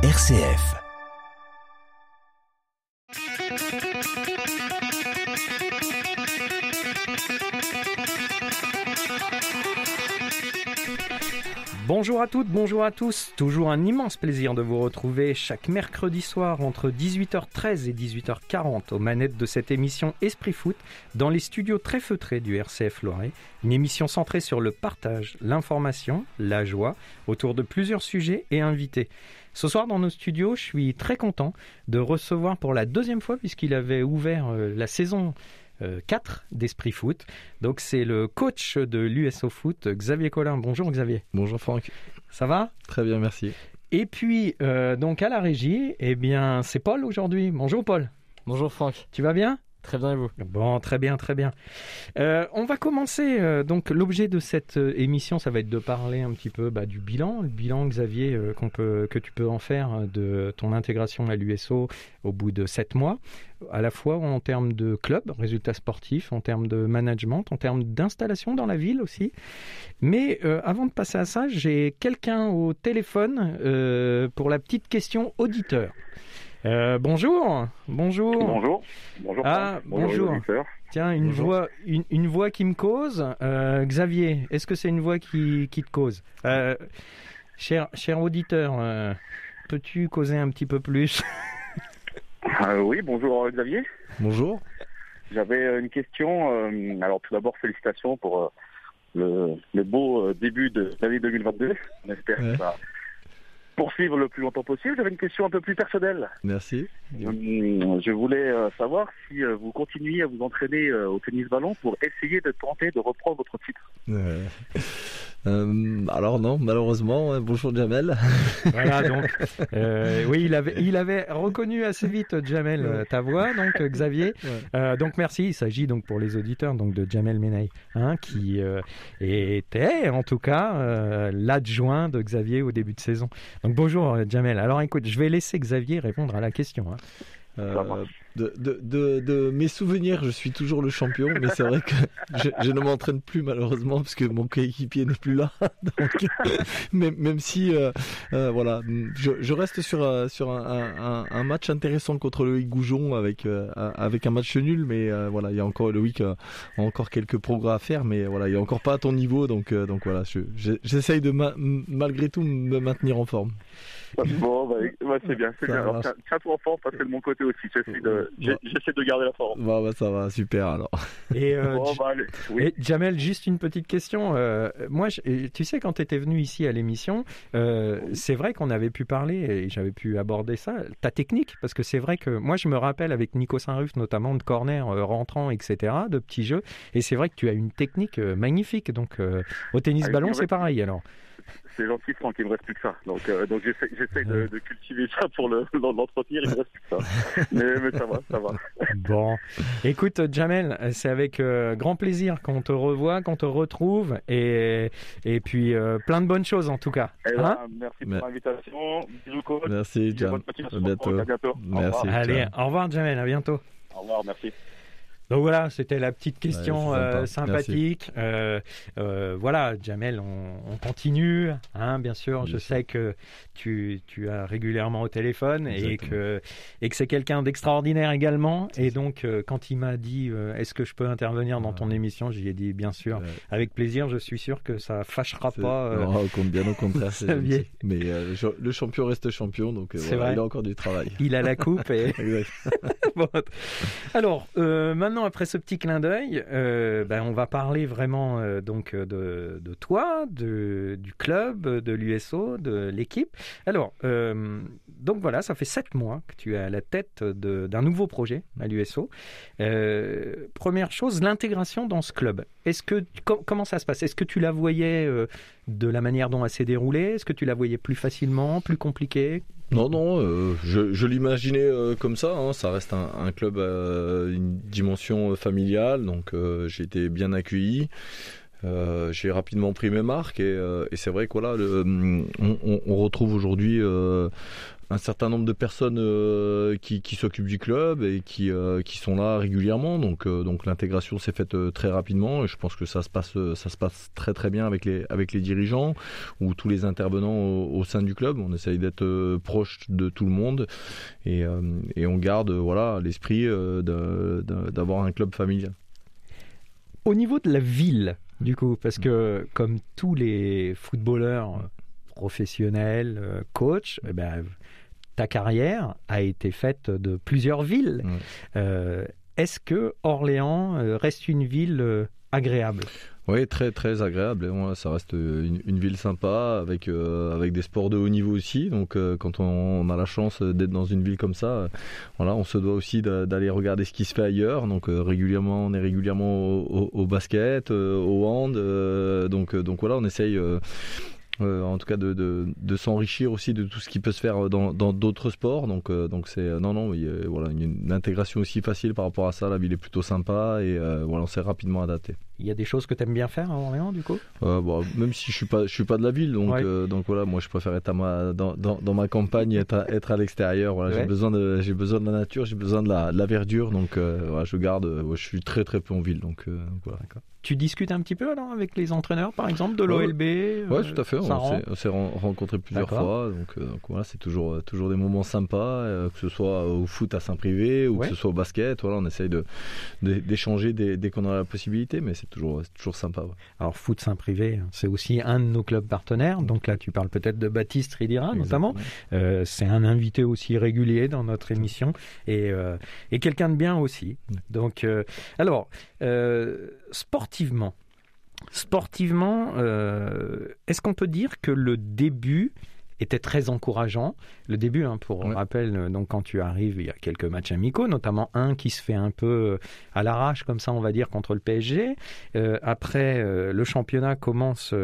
RCF. Bonjour à toutes, bonjour à tous. Toujours un immense plaisir de vous retrouver chaque mercredi soir entre 18h13 et 18h40 aux manettes de cette émission Esprit Foot dans les studios très feutrés du RCF Loiret. Une émission centrée sur le partage, l'information, la joie autour de plusieurs sujets et invités. Ce soir dans nos studios, je suis très content de recevoir pour la deuxième fois puisqu'il avait ouvert euh, la saison 4 d'Esprit Foot. Donc c'est le coach de l'USO Foot, Xavier Collin. Bonjour Xavier. Bonjour Franck. Ça va? Très bien, merci. Et puis euh, donc à la régie, eh bien c'est Paul aujourd'hui. Bonjour Paul. Bonjour Franck. Tu vas bien? Très bien et vous? Bon, très bien, très bien. Euh, on va commencer. euh, donc, l'objet de cette euh, émission, ça va être de parler un petit peu bah, du bilan, le bilan Xavier que tu peux en faire de ton intégration à l'USO au bout de sept mois, à la fois en termes de club, résultats sportifs, en termes de management, en termes d'installation dans la ville aussi. Mais avant de passer à ça, j'ai quelqu'un au téléphone pour la petite question auditeur. Euh, bonjour, bonjour. Bonjour. Bonjour. Ah, bonjour. Tiens, une Bonjour. voix, une, une voix qui me cause. Euh, Xavier, est-ce que c'est une voix qui, qui te cause euh, cher, cher auditeur, euh, peux-tu causer un petit peu plus Euh, oui, bonjour Xavier. Bonjour. J'avais une question. alors tout d'abord, félicitations pour le, le beau début de l'année 2022. On espère Ouais. que ça va poursuivre le plus longtemps possible. J'avais une question un peu plus personnelle. Merci. Hum, Je voulais euh, savoir si euh, vous continuez à vous entraîner euh, au tennis ballon pour essayer de tenter de reprendre votre titre. Euh, alors non, malheureusement. hein, bonjour Jamel. Voilà, donc, euh, oui, il avait, il avait reconnu assez vite, Jamel, ta voix, donc euh, Xavier. Ouais. Euh, donc merci, il s'agit donc pour les auditeurs donc de Jamel Menei, hein, qui euh, était en tout cas euh, l'adjoint de Xavier au début de saison. Donc bonjour Jamel. Alors écoute, je vais laisser Xavier répondre à la question. hein. De, de, de, de mes souvenirs, je suis toujours le champion, mais c'est vrai que je, je ne m'entraîne plus malheureusement parce que mon coéquipier n'est plus là. Donc, même, si, euh, euh, voilà, je, je reste sur euh, sur un, un, un match intéressant contre Loïc Goujon avec euh, avec un match nul, mais euh, voilà, il y a encore Loïc a encore quelques progrès à faire, mais voilà, il est encore pas à ton niveau, donc donc voilà, je- je- j'essaye de ma- malgré tout me maintenir en forme. Bon, bah, bah, c'est bien, c'est bien. Alors, tiens- Tiens-toi en forme parce que de mon côté aussi, j'essaie de, j'essaie de garder la forme. Bah, bah ça va, super alors. Et euh, Bon, bah, allez. Oui. Et Jamel, juste une petite question. Euh, moi, je- tu sais, quand tu étais venu ici à l'émission, euh, c'est vrai qu'on avait pu parler et j'avais pu aborder ça, ta technique, parce que c'est vrai que moi, je me rappelle avec Nico Saint-Ruf, notamment de corner euh, rentrant, etc., de petits jeux, et c'est vrai que tu as une technique magnifique. Donc, euh, au tennis Ah, ballon, c'est pareil alors. C'est gentil, Franck, il me reste plus que ça. Donc, euh, donc j'essaie, j'essaie de, de cultiver ça pour le, l'entretenir, il me reste plus que ça. Mais, mais ça va, ça va. Bon, écoute Jamel, c'est avec euh, grand plaisir qu'on te revoit, qu'on te retrouve, et, et puis euh, plein de bonnes choses en tout cas. Et Hein là, merci pour l'invitation. Bisous, coach. Merci Bisous, Jam. bonne continuation, À bientôt. Franck, À bientôt. Au Merci. revoir. Allez, au revoir Jamel, à bientôt. Au revoir, merci. Donc voilà, c'était la petite question Ouais, euh, sympa. sympathique. Euh, euh, voilà, Jamel, on, on continue, hein, bien sûr. Je sais que tu, tu as régulièrement au téléphone et que, et que c'est quelqu'un d'extraordinaire également. Et donc, quand il m'a dit est-ce que je peux intervenir dans ton émission, j'y ai dit bien sûr, Ouais. avec plaisir. Je suis sûr que ça fâchera pas. Non, bien au contraire, c'est. Mais le- champion reste champion, donc voilà, il a encore du travail. Il a la coupe et Exact. Bon. Alors, euh, après ce petit clin d'œil, euh, ben, on va parler vraiment euh, donc euh, de, toi, du club, de l'USO, de l'équipe. Alors, donc voilà, ça fait sept mois que tu es à la tête d'un nouveau projet à l'USO. Première chose, l'intégration dans ce club. Est-ce que com- comment ça se passe? Est-ce que tu la voyais de la manière dont elle s'est déroulée? Est-ce que tu la voyais plus facilement, plus compliquée? Non, non, euh, je, je l'imaginais euh, comme ça. hein. Ça reste un, un club à une dimension euh, familiale, donc euh, j'ai été bien accueilli. j'ai rapidement pris mes marques et, c'est vrai que voilà, on, retrouve aujourd'hui un certain nombre de personnes euh, qui, s'occupent du club et qui, euh, qui sont là régulièrement. Donc, euh, donc l'intégration s'est faite très rapidement et je pense que ça se passe, ça se passe très très bien avec les, avec les dirigeants ou tous les intervenants au, sein du club. On essaye d'être proche de tout le monde et, et on garde voilà l'esprit d'avoir un club familial. Au niveau de la ville, du coup, parce que comme tous les footballeurs professionnels, coachs, eh ben, ta carrière a été faite de plusieurs villes. Euh, est-ce que Orléans euh, reste une ville euh, agréable? Oui, très très agréable. ça reste une, ville sympa avec avec des sports de haut niveau aussi. Donc quand on, a la chance d'être dans une ville comme ça, voilà, on se doit aussi d'aller regarder ce qui se fait ailleurs. Donc régulièrement, on est régulièrement au, basket, au hand. donc donc voilà, on essaye euh, en tout cas de, de, s'enrichir aussi de tout ce qui peut se faire dans d'autres sports. Donc euh, donc c'est non non voilà une, intégration aussi facile par rapport à ça. La ville est plutôt sympa et euh, voilà on s'est rapidement adapté. Il y a des choses que tu aimes bien faire à Orléans, du coup? Bon, Même si je suis pas, je suis pas de la ville, donc, donc voilà, moi je préfère être à ma, dans, dans, dans ma campagne, être à, être à l'extérieur. Voilà, J'ai besoin de, j'ai besoin de la nature, j'ai besoin de la, de la verdure, donc voilà, je garde. je suis très très peu en ville, donc voilà. Tu discutes un petit peu alors avec les entraîneurs, par exemple, de l'OLB Oui, euh, tout à fait. On s'est rencontrés plusieurs fois. Donc, euh, donc, voilà, c'est toujours, euh, toujours des moments sympas, que ce soit au foot à Saint-Privé ou que ce soit au basket. Voilà, on essaye d'échanger de, dès, qu'on a la possibilité, mais c'est toujours, toujours sympa. Alors, foot Saint-Privé, c'est aussi un de nos clubs partenaires. Donc là, tu parles peut-être de Baptiste Ridira, notamment. c'est un invité aussi régulier dans notre émission et, et quelqu'un de bien aussi. Donc, alors, sportivement, sportivement, euh, est-ce qu'on peut dire que le début était très encourageant. Le début, hein, pour rappel, euh, donc quand tu arrives, il y a quelques matchs amicaux, notamment un qui se fait un peu euh, à l'arrache, comme ça, on va dire, contre le PSG. après, le championnat commence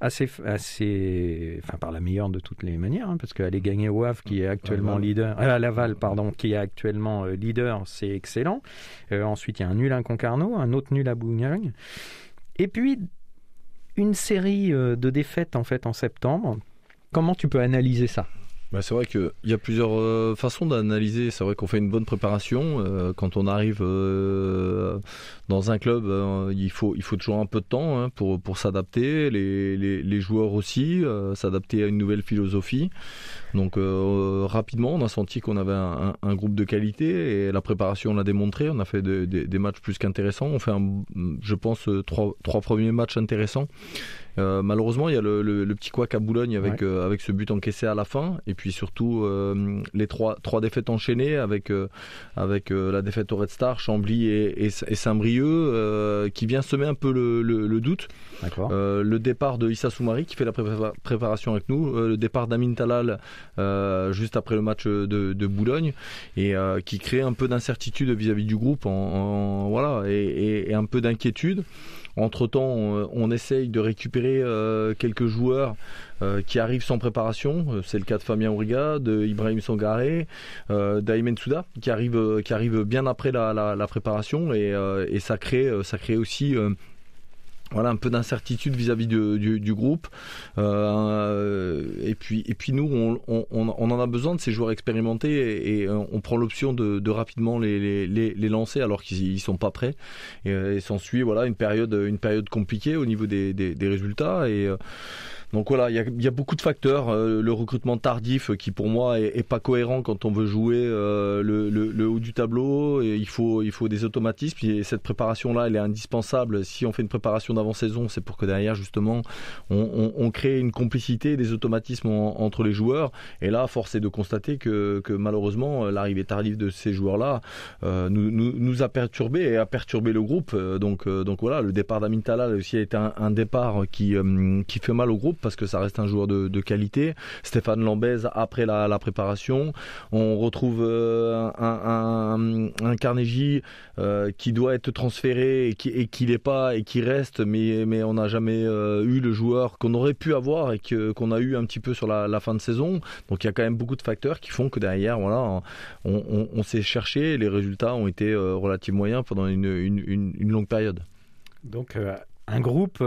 assez, assez, enfin par la meilleure de toutes les manières, hein, parce qu'aller gagner au Havre, qui est actuellement leader, à Laval, pardon, qui est actuellement euh, leader, c'est excellent. Euh, ensuite, il y a un nul à Concarneau, un autre nul à Bougnolles. Et puis, une série euh, de défaites en fait en septembre. Comment tu peux analyser ça? Bah, c'est vrai qu'il y a plusieurs euh, façons d'analyser. C'est vrai qu'on fait une bonne préparation. Euh, quand on arrive euh, dans un club, il, faut, toujours un peu de temps hein, pour, s'adapter. Les, joueurs aussi, s'adapter à une nouvelle philosophie. Donc rapidement, on a senti qu'on avait un, un, groupe de qualité et la préparation l'a démontré. On a fait des matchs plus qu'intéressants. On fait, un, je pense, trois, trois premiers matchs intéressants. Euh, malheureusement, il y a le, le, petit couac à Boulogne avec, euh, avec ce but encaissé à la fin. Et puis surtout, euh, les trois, trois défaites enchaînées avec, avec la défaite au Red Star, Chambly et, et, Saint-Brieuc, qui vient semer un peu le, le doute. le départ de Issa Soumari qui fait la préparation avec nous, le départ d'Amin Talal juste après le match de, Boulogne et qui crée un peu d'incertitude vis-à-vis du groupe en, voilà, et, un peu d'inquiétude. Entre-temps, on, essaye de récupérer euh, quelques joueurs euh, qui arrivent sans préparation. Euh, c'est le cas de Fabien Ouriga, de Ibrahim Sangaré, d'Aymen Souda, qui arrive, qui arrive bien après la, préparation. Et, et, ça, crée, ça crée aussi voilà un peu d'incertitude vis-à-vis du, du, groupe. Euh, et puis et puis nous on, on, on, en a besoin de ces joueurs expérimentés et, on prend l'option de, de, rapidement les, les, les, lancer alors qu'ils sont pas prêts. Et, et s'ensuit voilà une période une période compliquée au niveau des, des, des résultats. Et euh, donc voilà, il y a, beaucoup de facteurs. Euh, le recrutement tardif qui pour moi est, pas cohérent quand on veut jouer euh, le, haut du tableau. Il faut il faut des automatismes. Et cette préparation là, elle est indispensable. Si on fait une préparation d'avant-saison, c'est pour que derrière justement on, crée une complicité, des automatismes entre les joueurs. Et là, force est de constater que, malheureusement l'arrivée tardive de ces joueurs là euh, nous, nous, a perturbé et a perturbé le groupe. Donc donc voilà, le départ d'Amin Talal aussi a été un, un départ qui qui fait mal au groupe parce que ça reste un joueur de, qualité. Stéphane Lambez après la, préparation. On retrouve euh, un, Carnegie euh, qui doit être transféré et qui, et n'est pas et qui reste, mais, mais on n'a jamais euh, eu le joueur qu'on aurait pu avoir et que, qu'on a eu un petit peu sur la, fin de saison. Donc il y a quand même beaucoup de facteurs qui font que derrière, voilà, on, s'est cherché les résultats ont été relativement moyens pendant une longue période. Donc, un groupe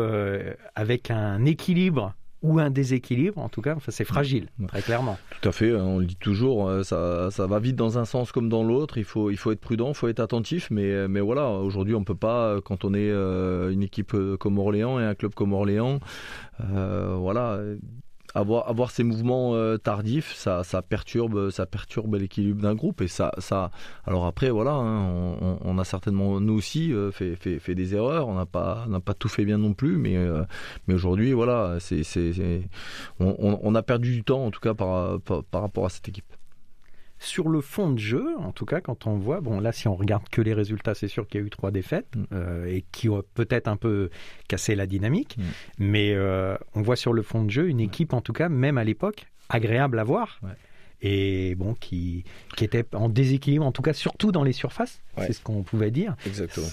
avec un équilibre ou un déséquilibre, en tout cas, enfin, c'est fragile, très clairement. Tout à fait, hein, on le dit toujours, ça, ça, va vite dans un sens comme dans l'autre, il faut, il faut être prudent, il faut être attentif, mais, mais voilà, aujourd'hui on ne peut pas, quand on est une équipe comme Orléans et un club comme Orléans, voilà, avoir, avoir ces mouvements euh, tardifs, ça, ça perturbe, ça perturbe l'équilibre d'un groupe. Et ça, ça, alors après, voilà, hein, on, on, a certainement nous aussi euh, fait, fait, fait, des erreurs. On n'a pas, n'a pas tout fait bien non plus, mais, euh, mais aujourd'hui, voilà, c'est, c'est, on, on, a perdu du temps en tout cas par, par, par rapport à cette équipe sur le fond de jeu, en tout cas, quand on voit, bon là, si on regarde que les résultats, c'est sûr qu'il y a eu trois défaites mm. euh, et qui ont peut-être un peu cassé la dynamique, mm. mais euh, on voit sur le fond de jeu une équipe, en tout cas, même à l'époque, agréable à voir et bon, qui, qui était en déséquilibre, en tout cas surtout dans les surfaces. C'est ce qu'on pouvait dire. Exactement.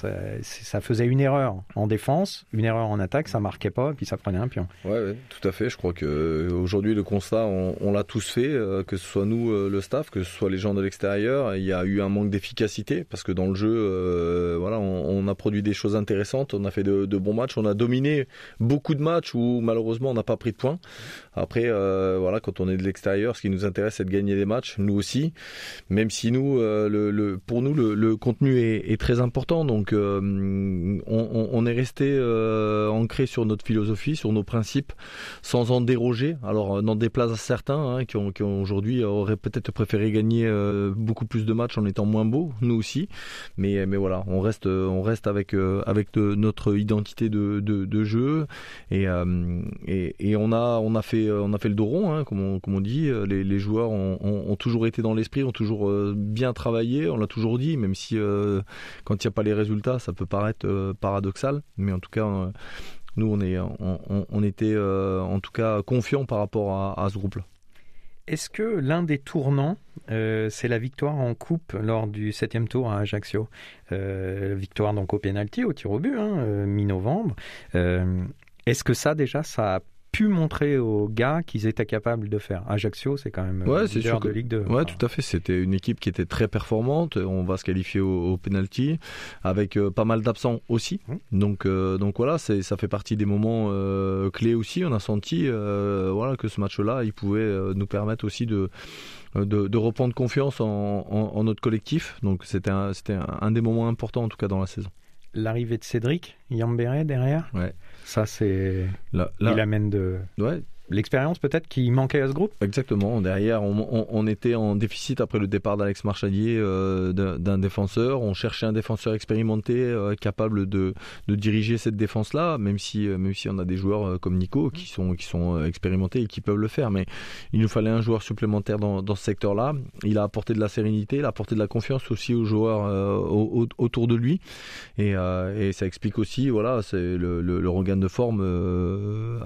Ça, faisait une erreur en défense, une erreur en attaque, ça marquait pas, et puis ça prenait un pion. Ouais, ouais tout à fait. Je crois que euh, aujourd'hui le constat, on, l'a tous fait, euh, que ce soit nous, euh, le staff, que ce soit les gens de l'extérieur. Il y a eu un manque d'efficacité parce que dans le jeu, voilà, on, a produit des choses intéressantes, on a fait de, bons matchs, on a dominé beaucoup de matchs où malheureusement on n'a pas pris de points. Après, voilà, quand on est de l'extérieur, ce qui nous intéresse, c'est de gagner des matchs, nous aussi. Même si nous, le, pour nous, le, contenu est, très important. Donc, euh, on, est resté euh, ancré sur notre philosophie, sur nos principes, sans en déroger. Alors, euh, n'en déplace à certains hein, qui, ont, aujourd'hui auraient peut-être préféré gagner beaucoup plus de matchs en étant moins beaux, nous aussi. Mais, mais voilà, on reste, on reste avec, avec notre identité de, jeu et, on a, on a fait, on a fait le dos rond, hein, comme, on, comme on dit. Les, les joueurs ont, ont, toujours été dans l'esprit, ont toujours bien travaillé. On l'a toujours dit, même si quand il n'y a pas les résultats, ça peut paraître euh, paradoxal, mais en tout cas, euh, nous, on, est, on, était euh, en tout cas confiants par rapport à, ce groupe-là. Est-ce que l'un des tournants, c'est la victoire en coupe lors du septième tour à Ajaccio? Victoire donc au pénalty, au tir au but, hein, mi-novembre. Est-ce que ça déjà, ça a pu montrer aux gars qu'ils étaient capables de faire. Ajaccio, c'est quand même ouais, c'est sûr de Ligue 2. Ouais, tout à fait. C'était une équipe qui était très performante. On va se qualifier au, penalty avec euh, pas mal d'absents aussi. Mmh. Donc, euh, donc voilà, ça fait partie des moments euh, clés aussi. On a senti voilà, que ce match-là, il pouvait nous permettre aussi de, de, reprendre confiance en, en, notre collectif. Donc c'était un, c'était un, des moments importants en tout cas dans la saison. L'arrivée de Cédric Yambéré derrière. Ouais. Ça, c'est. Il amène de. Ouais, l'expérience peut-être qui manquait à ce groupe? Exactement. Derrière, on, était en déficit après le départ d'Alex Marchadier euh, d'un défenseur. On cherchait un défenseur expérimenté euh, capable de, diriger cette défense-là, même si, euh, même si on a des joueurs comme Nico qui sont, qui sont expérimentés et qui peuvent le faire. Mais il nous fallait un joueur supplémentaire dans, ce secteur-là. Il a apporté de la sérénité, il a apporté de la confiance aussi aux joueurs autour de lui. Et, ça explique aussi voilà, le, le, regain de forme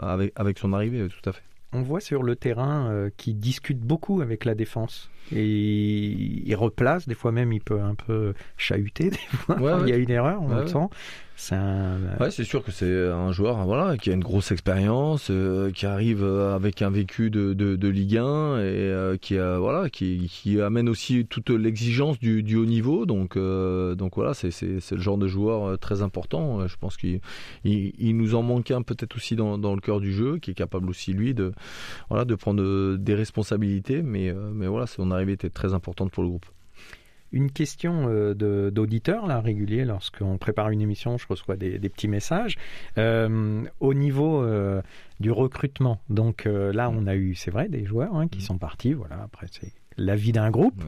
avec, avec son arrivée, tout à fait on voit sur le terrain euh, qu'il discute beaucoup avec la défense. Et il replace, des fois même il peut un peu chahuter, des fois. il y a une erreur, on le sent. C'est Ouais, c'est sûr que c'est un joueur voilà, qui a une grosse expérience, euh, qui arrive euh, avec un vécu de, de, Ligue 1 et euh, qui, voilà, qui, amène aussi toute l'exigence du, du, haut niveau. Donc, donc voilà, c'est le genre de joueur très important. Je pense qu'il il, nous en manque un peut-être aussi dans, dans le cœur du jeu, qui est capable aussi lui de, voilà, de prendre des responsabilités. Mais, mais voilà, son arrivée était très importante pour le groupe une question euh, d'auditeurs là régulier lorsqu'on prépare une émission, je reçois des, petits messages euh, au niveau euh, du recrutement. Donc là, on a eu, c'est vrai, des joueurs hein, qui mm. sont partis. Voilà, après c'est la vie d'un groupe.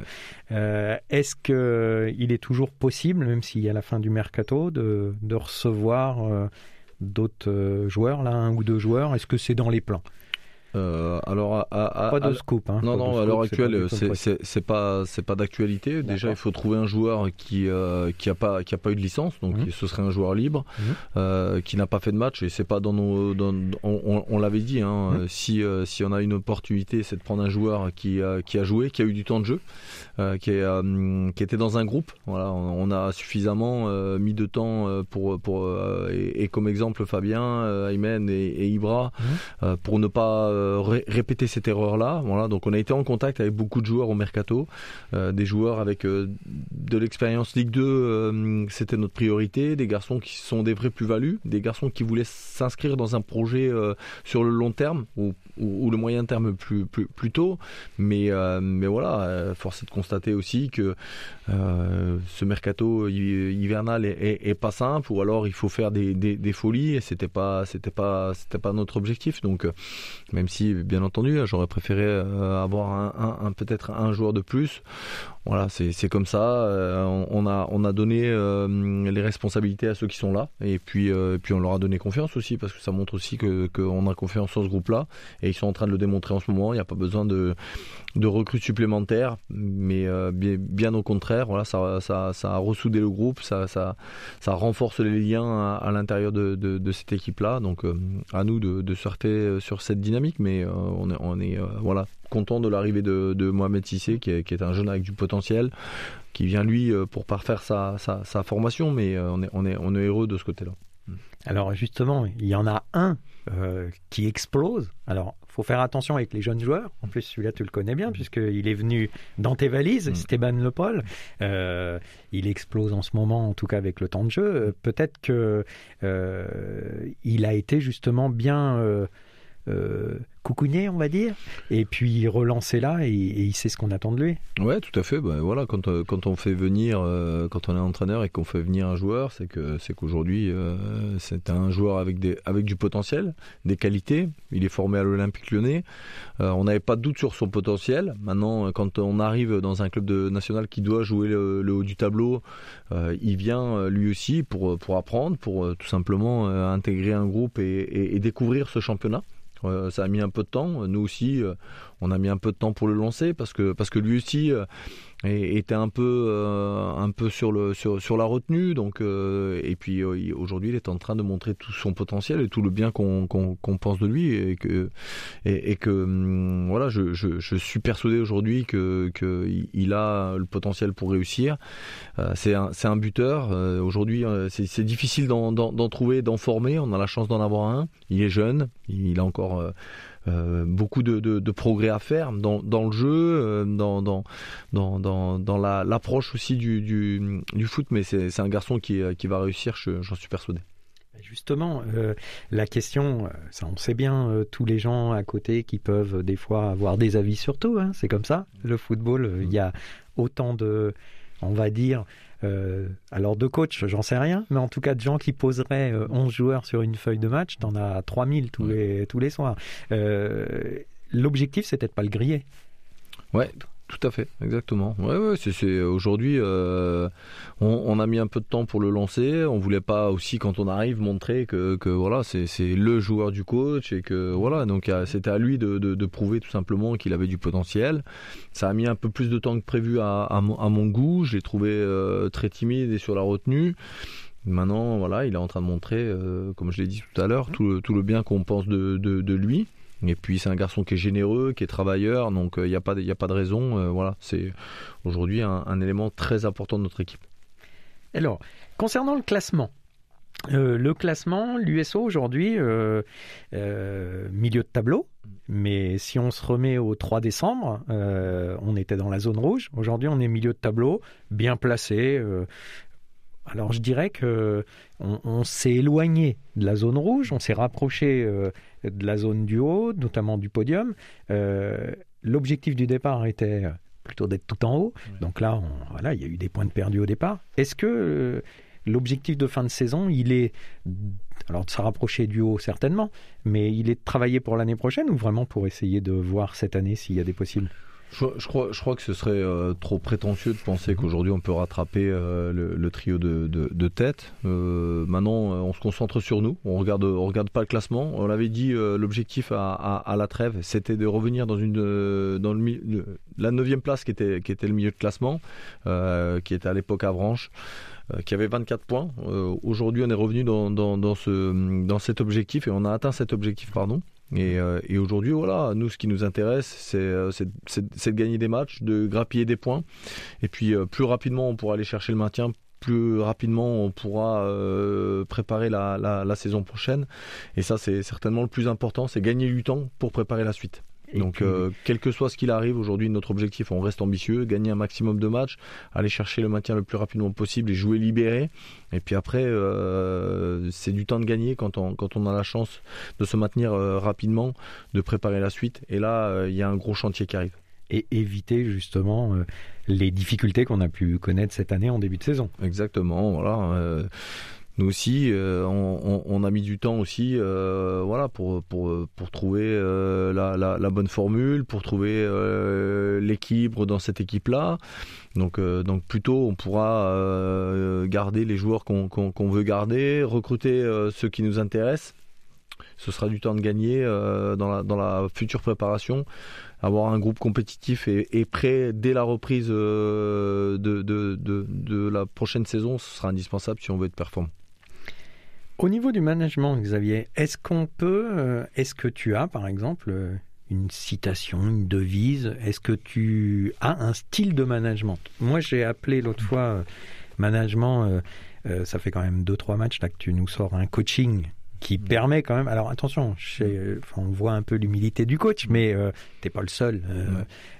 Est-ce que il est toujours possible, même s'il y a la fin du mercato, de, de recevoir d'autres joueurs là, un ou deux joueurs? Est-ce que c'est dans les plans? Euh, alors, à, pas de scoop. Hein, non, non, à l'heure actuelle, c'est pas c'est pas d'actualité. Déjà, il faut trouver un joueur qui euh, qui a pas qui a pas eu de licence, donc mhm. ce serait un joueur libre mhm. euh, qui n'a pas fait de match et c'est pas dans nos on, l'avait dit. Hein, mhm. Si si on a une opportunité, c'est de prendre un joueur qui qui a joué, qui a eu du temps de jeu, qui est qui était dans un groupe. Voilà, on, a suffisamment mis de temps pour pour et, comme exemple Fabien, Aymen et, et Ibra pour ne pas répéter cette erreur-là. Voilà, donc on a été en contact avec beaucoup de joueurs au mercato, des joueurs avec de l'expérience Ligue 2, c'était notre priorité, des garçons qui sont des vrais plus-values, des garçons qui voulaient s'inscrire dans un projet sur le long terme ou, le moyen terme plus, plus, plus tôt. Mais, mais voilà, force est de constater aussi que ce mercato hivernal est, pas simple, ou alors il faut faire des, des, folies, et c'était pas, c'était pas, c'était pas notre objectif. Donc, euh, même si, bien entendu, j'aurais préféré euh, avoir un, peut-être un joueur de plus. Voilà, c'est comme ça. Euh, on, a, on a donné les responsabilités à ceux qui sont là, et puis, on leur a donné confiance aussi, parce que ça montre aussi que qu'on a confiance en ce groupe-là, et ils sont en train de le démontrer en ce moment. Il n'y a pas besoin de recrues supplémentaires, mais bien, au contraire, voilà, ça, ça, ça, a ressoudé le groupe, ça, ça, renforce les liens à, l'intérieur de, cette équipe-là. Donc à nous de, de sortir sur cette dynamique, mais on est, on est voilà content de l'arrivée de, de, Mohamed Sissé, qui est, qui est, un jeune avec du potentiel, qui vient lui pour parfaire sa, sa, sa formation, mais on est, on, est, on est heureux de ce côté-là. Alors justement, il y en a un qui explose. Alors faut faire attention avec les jeunes joueurs. En plus, celui-là, tu le connais bien, puisqu'il est venu dans tes valises, mm. Stéban Le Paul. Euh, il explose en ce moment, en tout cas avec le temps de jeu. Euh, peut-être que euh, il a été justement bien coucougner, on va dire, et puis relancer là, et, il sait ce qu'on attend de lui. Ouais, tout à fait. Ben, voilà, quand, euh, quand on fait venir, euh, quand on est entraîneur et qu'on fait venir un joueur, c'est que c'est qu'aujourd'hui euh, c'est un joueur avec des avec du potentiel, des qualités. Il est formé à l'Olympique Lyonnais. on n'avait pas de doute sur son potentiel. Maintenant, quand on arrive dans un club de national qui doit jouer le, haut du tableau, il vient lui aussi pour pour apprendre, pour tout simplement intégrer un groupe et, et découvrir ce championnat. Euh, ça a mis un peu de temps. Nous aussi, euh, on a mis un peu de temps pour le lancer parce que parce que lui aussi euh, était un peu un peu sur le sur, sur la retenue. Donc et puis aujourd'hui, il est en train de montrer tout son potentiel et tout le bien qu'on qu'on pense de lui et que et, que hum, voilà, je, je, je, suis persuadé aujourd'hui que qu'il a le potentiel pour réussir. c'est un c'est un buteur. aujourd'hui, c'est difficile d'en trouver, d'en former. On a la chance d'en avoir un. Il est jeune. Il a encore euh, euh, beaucoup de, progrès à faire dans, le jeu, euh, dans, l'approche aussi du, foot, mais c'est un garçon qui, qui va réussir, j'en suis persuadé. Justement, la question, on sait bien, tous les gens à côté qui peuvent des fois avoir des avis sur tout, hein, c'est comme ça, le football, il y a autant de, on va dire, euh, alors de coach, j'en sais rien, mais en tout cas de gens qui poseraient 11 euh, joueurs sur une feuille de match, t'en as 3000 tous, les, tous les soirs. Euh, l'objectif, c'était de pas le griller. Ouais, tout à fait, exactement. Ouais, ouais, c'est, aujourd'hui, euh, on, a mis un peu de temps pour le lancer. On voulait pas aussi, quand on arrive, montrer que, voilà, c'est, le joueur du coach et que voilà, donc c'était à lui de, de, prouver tout simplement qu'il avait du potentiel. Ça a mis un peu plus de temps que prévu à, à, mon, goût. Je l'ai trouvé euh, très timide et sur la retenue. Maintenant, voilà, il est en train de montrer, euh, comme je l'ai dit tout à l'heure, tout le, tout le bien qu'on pense de, de lui. Et puis c'est un garçon qui est généreux, qui est travailleur, donc il euh, n'y a, pas de, a pas de raison. Euh, voilà, c'est aujourd'hui un, élément très important de notre équipe. Alors, concernant le classement, euh, le classement, l'USO aujourd'hui, milieu de tableau, mais si on se remet au 3 décembre, on était dans la zone rouge. Aujourd'hui, on est milieu de tableau, bien placé. Alors je dirais que on s'est éloigné de la zone rouge, on s'est rapproché de la zone du haut, notamment du podium. Euh, l'objectif du départ était plutôt d'être tout en haut. Donc là, voilà, il y a eu des points de perdu au départ. Est-ce que euh, l'objectif de fin de saison, il est alors de se rapprocher du haut certainement, mais il est de travailler pour l'année prochaine ou vraiment pour essayer de voir cette année s'il y a des possibles? Je, crois, je crois que ce serait euh, trop prétentieux de penser mhm. qu'aujourd'hui on peut rattraper euh, le, trio de, de, tête. Euh, maintenant, on se concentre sur nous. On regarde, on regarde pas le classement. On l'avait dit, l'objectif à, à, la trêve, c'était de revenir dans une dans le, la neuvième place qui était qui était le milieu de classement, qui était à l'époque à Branche qui avait 24 points. Aujourd'hui, on est revenu dans, dans, dans, ce, dans cet objectif et on a atteint cet objectif, pardon. Euh, et, aujourd'hui, voilà, nous, ce qui nous intéresse, euh, c'est, de gagner des matchs, de grappiller des points. Et puis, euh, plus rapidement on pourra aller chercher le maintien, plus rapidement on pourra préparer la, la saison prochaine. Et ça, c'est certainement le plus important, c'est gagner du temps pour préparer la suite. Donc, euh, quel que soit ce qu'il arrive, aujourd'hui, notre objectif, on reste ambitieux, gagner un maximum de matchs, aller chercher le maintien le plus rapidement possible et jouer libéré. Et puis après, euh, c'est du temps de gagner quand on, quand on a la chance de se maintenir euh, rapidement, de préparer la suite. Et là, il y a un gros chantier qui arrive. Et éviter justement les difficultés qu'on a pu connaître cette année en début de saison. Exactement, voilà nous aussi, euh, on, a mis du temps aussi, euh, voilà, pour trouver euh, la, bonne formule, pour trouver l'équilibre dans cette équipe-là. Donc donc plutôt, on pourra garder les joueurs qu'on veut garder, recruter ceux qui nous intéressent. Ce sera du temps de gagner dans la future préparation avoir un groupe compétitif et, prêt dès la reprise de, de, de, la prochaine saison, ce sera indispensable si on veut être performant. Au niveau du management, Xavier, est-ce qu'on peut, euh, est-ce que tu as par exemple euh, une citation, une devise? Est-ce que tu as un style de management? Moi, j'ai appelé l'autre fois euh, management, ça fait quand même deux trois matchs là que tu nous sors un coaching qui permet quand même. Alors attention, on voit un peu l'humilité du coach, mais tu t'es pas le seul.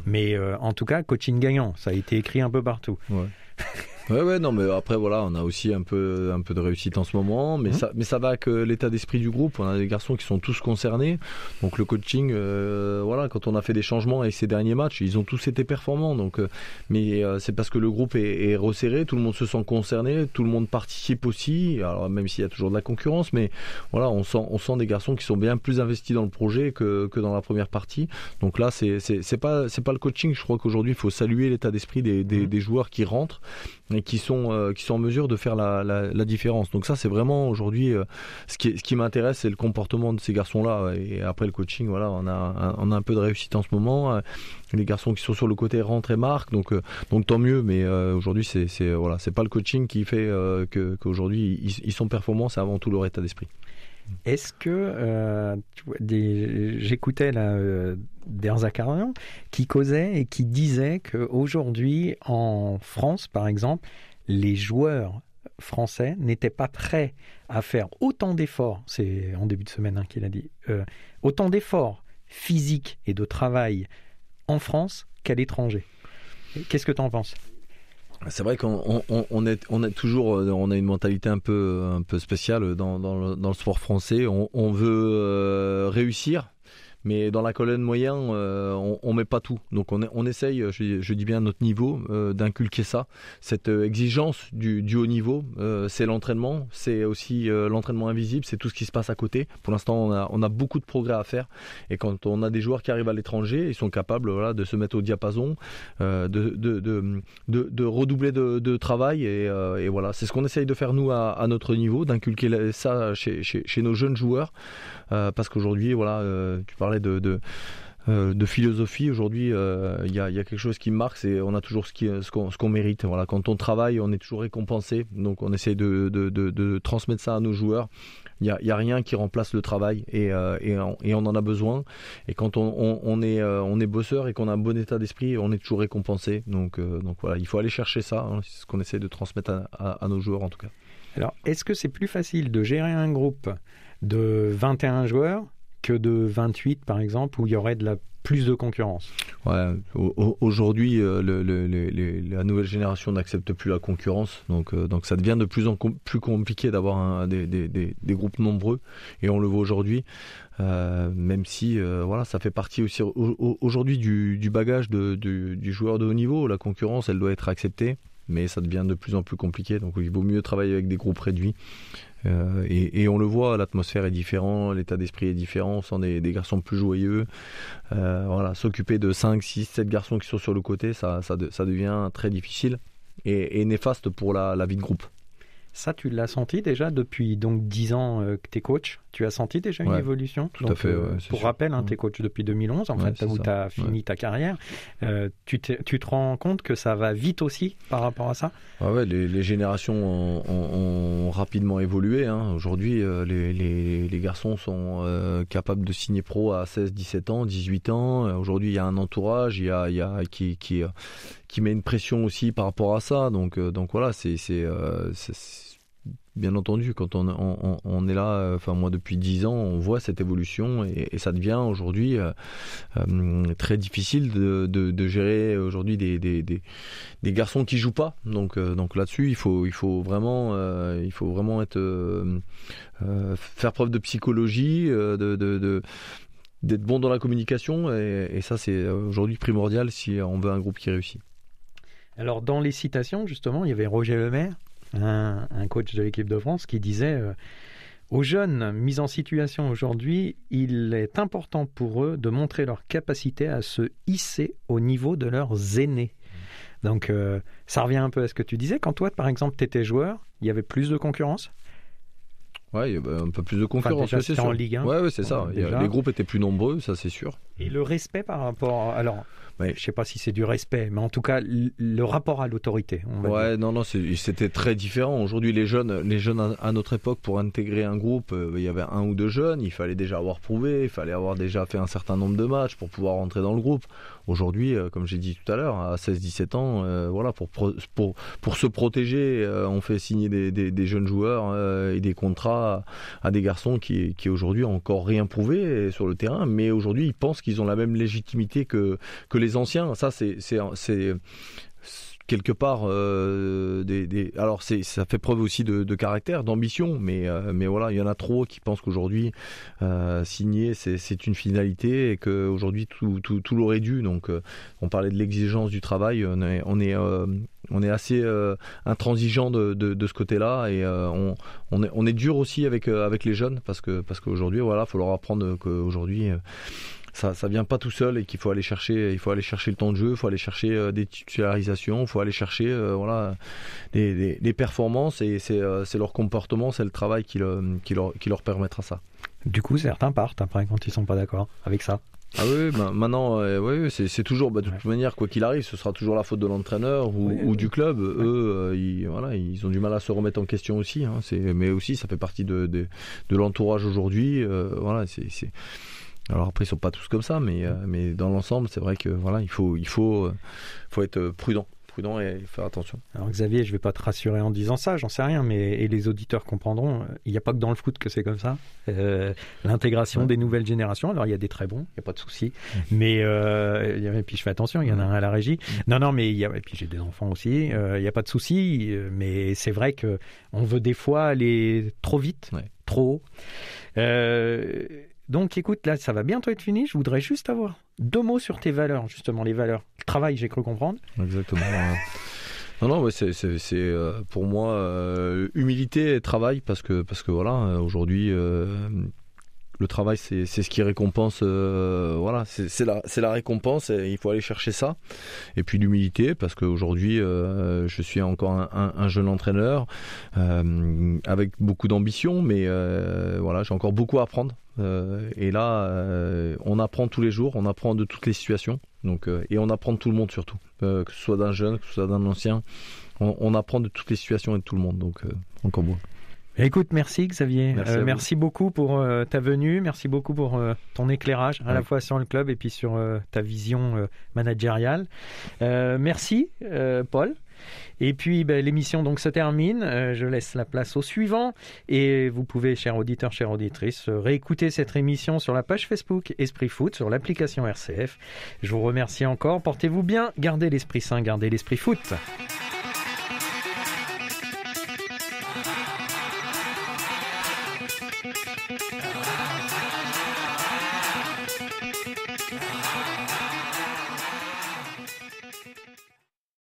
Mais en tout cas, coaching gagnant, ça a été écrit un peu partout. Ouais. Ouais, ouais, non, mais après, voilà, on a aussi un peu, un peu de réussite en ce moment, mais, mhm. ça, mais ça va que l'état d'esprit du groupe. On a des garçons qui sont tous concernés. Donc, le coaching, euh, voilà, quand on a fait des changements avec ces derniers matchs, ils ont tous été performants. Donc, euh, mais euh, c'est parce que le groupe est, est, resserré, tout le monde se sent concerné, tout le monde participe aussi. Alors, même s'il y a toujours de la concurrence, mais voilà, on sent, on sent des garçons qui sont bien plus investis dans le projet que, que dans la première partie. Donc là, c'est, c'est, pas, c'est pas le coaching. Je crois qu'aujourd'hui, il faut saluer l'état d'esprit des, des, mhm. des joueurs qui rentrent et qui sont euh, qui sont en mesure de faire la, la, différence. Donc ça c'est vraiment aujourd'hui euh, ce qui ce qui m'intéresse c'est le comportement de ces garçons là et après le coaching voilà on a on a un peu de réussite en ce moment. Euh, les garçons qui sont sur le côté rentrent et marquent donc donc tant mieux mais aujourd'hui c'est c'est voilà c'est pas le coaching qui fait que qu'aujourd'hui ils, ils sont performants c'est avant tout leur état d'esprit. Est-ce que euh, j'écoutais là euh, qui causait et qui disait qu'aujourd'hui en France par exemple les joueurs français n'étaient pas prêts à faire autant d'efforts, c'est en début de semaine hein, qu'il a dit, euh, autant d'efforts physiques et de travail en France qu'à l'étranger. Qu'est-ce que tu en penses? C'est vrai qu'on on, est, est toujours, euh, on a une mentalité un peu, un peu spéciale dans, le, sport français. On, on veut euh, réussir, mais dans la colonne moyenne, euh, on, on met pas tout. Donc on, essaye, je, dis bien à notre niveau, euh, d'inculquer ça, cette euh, exigence du, haut niveau. c'est l'entraînement, c'est aussi l'entraînement invisible, c'est tout ce qui se passe à côté. Pour l'instant, on a, beaucoup de progrès à faire. Et quand on a des joueurs qui arrivent à l'étranger, ils sont capables de se mettre au diapason, de, redoubler de, travail. Et, voilà, c'est ce qu'on essaye de faire nous à, notre niveau, d'inculquer ça chez, chez, chez, nos jeunes joueurs. parce qu'aujourd'hui, voilà, tu parlais de, euh, de, philosophie. Aujourd'hui, euh, il y, a, quelque chose qui marque, c'est on a toujours ce qu'on ce mérite. Voilà, quand on travaille, on est toujours récompensé. Donc, on essaie de, de, transmettre ça à nos joueurs. Il n'y a, rien qui remplace le travail et, euh, et, on, en a besoin. Et quand on, est, on est bosseur et qu'on a un bon état d'esprit, on est toujours récompensé. Donc, donc voilà, il faut aller chercher ça. Hein. c'est ce qu'on essaie de transmettre à nos joueurs en tout cas. Alors, est-ce que c'est plus facile de gérer un groupe de 21 joueurs que de 28 par exemple où il y aurait de la plus de concurrence. Aujourd'hui, euh, la nouvelle génération n'accepte plus la concurrence, donc, euh, donc ça devient de plus en plus compliqué d'avoir des, groupes nombreux, et on le voit aujourd'hui, euh, même si voilà, ça fait partie aussi aujourd'hui du, bagage du joueur de haut niveau. La concurrence, elle doit être acceptée mais ça devient de plus en plus compliqué. Donc il vaut mieux travailler avec des groupes réduits. Euh, et, on le voit, l'atmosphère est différente, l'état d'esprit est différent, on sent des, garçons plus joyeux. Euh, voilà, s'occuper de 5, 6, 7 garçons qui sont sur le côté, ça, ça, devient très difficile et, néfaste pour la, vie de groupe. Ça, tu l'as senti déjà depuis donc 10 ans euh, que tu es coach? Tu as senti déjà une évolution Tout à fait. pour rappel, hein, tu es coach depuis 2011, en fait, où tu as fini ta carrière. tu, tu, te rends compte que ça va vite aussi par rapport à ça? Ah ouais, les, générations ont, rapidement évolué. Hein. Aujourd'hui, les, les, les, garçons sont capables de signer pro à 16, 17 ans, 18 ans. Aujourd'hui, il y a un entourage, il y a, il y a qui, qui, qui met une pression aussi par rapport à ça. Donc, euh, donc voilà, c'est euh, bien entendu, quand on, est là, euh, enfin moi depuis 10 ans, on voit cette évolution et, ça devient aujourd'hui très difficile de, gérer aujourd'hui des, garçons qui jouent pas. Donc, là-dessus, il faut, vraiment, il faut vraiment être faire preuve de psychologie, d'être bon dans la communication et, et ça c'est aujourd'hui primordial si on veut un groupe qui réussit. Alors, dans les citations, justement, il y avait Roger Lemaire, un, un coach de l'équipe de France, qui disait euh, Aux jeunes mis en situation aujourd'hui, il est important pour eux de montrer leur capacité à se hisser au niveau de leurs aînés. Donc, euh, ça revient un peu à ce que tu disais. Quand toi, par exemple, tu étais joueur, il y avait plus de concurrence? Ouais, il y avait un peu plus de concurrence. Enfin, déjà, en Ligue 1. Ouais, c'est ça. Les groupes étaient plus nombreux, ça c'est sûr. Et le respect par rapport. Alors, je ne sais pas si c'est du respect, mais en tout cas, le rapport à l'autorité. Ouais, non, non, c'était très différent. Aujourd'hui, les jeunes, les jeunes à notre époque, pour intégrer un groupe, euh, il y avait un ou deux jeunes, il fallait déjà avoir prouvé, il fallait avoir déjà fait un certain nombre de matchs pour pouvoir rentrer dans le groupe. Aujourd'hui, euh, comme j'ai dit tout à l'heure, à 16-17 ans, euh, voilà, pour, pour, pour se protéger, on fait signer des, des, jeunes joueurs et des contrats à, des garçons qui, qui aujourd'hui ont encore rien prouvé sur le terrain, mais aujourd'hui, ils pensent qu'ils ont la même légitimité que, que les anciens, ça c'est quelque part euh, des, alors c'est ça fait preuve aussi de, caractère d'ambition mais euh, mais voilà il y en a trop qui pensent qu'aujourd'hui euh, signer c'est une finalité et qu'aujourd'hui tout, tout, l'aurait dû. Donc on parlait de l'exigence du travail on est on est assez intransigeant de, ce côté-là et on, on, est, on est dur aussi avec avec les jeunes parce que parce qu'aujourd'hui voilà faut leur apprendre qu'aujourd'hui ça ça vient pas tout seul et qu'il faut aller chercher il faut aller chercher le temps de jeu il faut aller chercher euh, des titularisations il faut aller chercher euh, voilà des, des, performances et euh, c'est leur comportement c'est le travail qui, qui, leur, qui leur permettra ça du coup certains partent après quand ils sont pas d'accord avec ça ah oui, bah, maintenant, ouais, c'est toujours, bah, de toute manière, quoi qu'il arrive, ce sera toujours la faute de l'entraîneur ou, du club. Eux, ils, voilà, ils ont du mal à se remettre en question aussi. Hein, mais aussi, ça fait partie de, de, de l'entourage aujourd'hui. voilà, c'est alors après, ils sont pas tous comme ça, mais, euh, mais dans l'ensemble, c'est vrai que voilà, il faut, il faut, euh, faut être prudent prudent et faire attention. Alors Xavier, je vais pas te rassurer en disant ça, j'en sais rien, mais et les auditeurs comprendront. Il n'y a pas que dans le foot que c'est comme ça. Euh, l'intégration des nouvelles générations. Alors il y a des très bons, il y a pas de souci. Mais et puis je fais attention, il y en a un à la régie. Non, non, mais il y a, et puis j'ai des enfants aussi. il n'y a pas de souci, mais c'est vrai que on veut des fois aller trop vite, trop haut. Donc écoute, là, ça va bientôt être fini. Je voudrais juste avoir deux mots sur tes valeurs, justement, les valeurs. travail, j'ai cru comprendre. Exactement. non, non, c'est euh, pour moi euh, humilité et travail parce que parce que voilà, aujourd'hui. Euh, le travail, c'est ce qui récompense. voilà, c'est la, la récompense. Et il faut aller chercher ça. Et puis l'humilité, parce qu'aujourd'hui, je suis encore un, un jeune entraîneur avec beaucoup d'ambition, mais voilà, j'ai encore beaucoup à apprendre. Euh, et là, euh, on apprend tous les jours, on apprend de toutes les situations. Donc, euh, et on apprend de tout le monde surtout, que ce soit d'un jeune, que ce soit d'un ancien. On, apprend de toutes les situations et de tout le monde. Donc, encore bon. Écoute, merci Xavier. Merci, beaucoup pour ta venue. Merci beaucoup pour ton éclairage, à la fois sur le club et puis sur ta vision managériale. merci Paul. Et puis ben, l'émission donc se termine. Euh, je laisse la place au suivant. Et vous pouvez, chers auditeurs, chères auditrices, réécouter cette émission sur la page Facebook Esprit Foot, sur l'application RCF. Je vous remercie encore. Portez-vous bien. Gardez l'esprit sain, gardez l'esprit foot.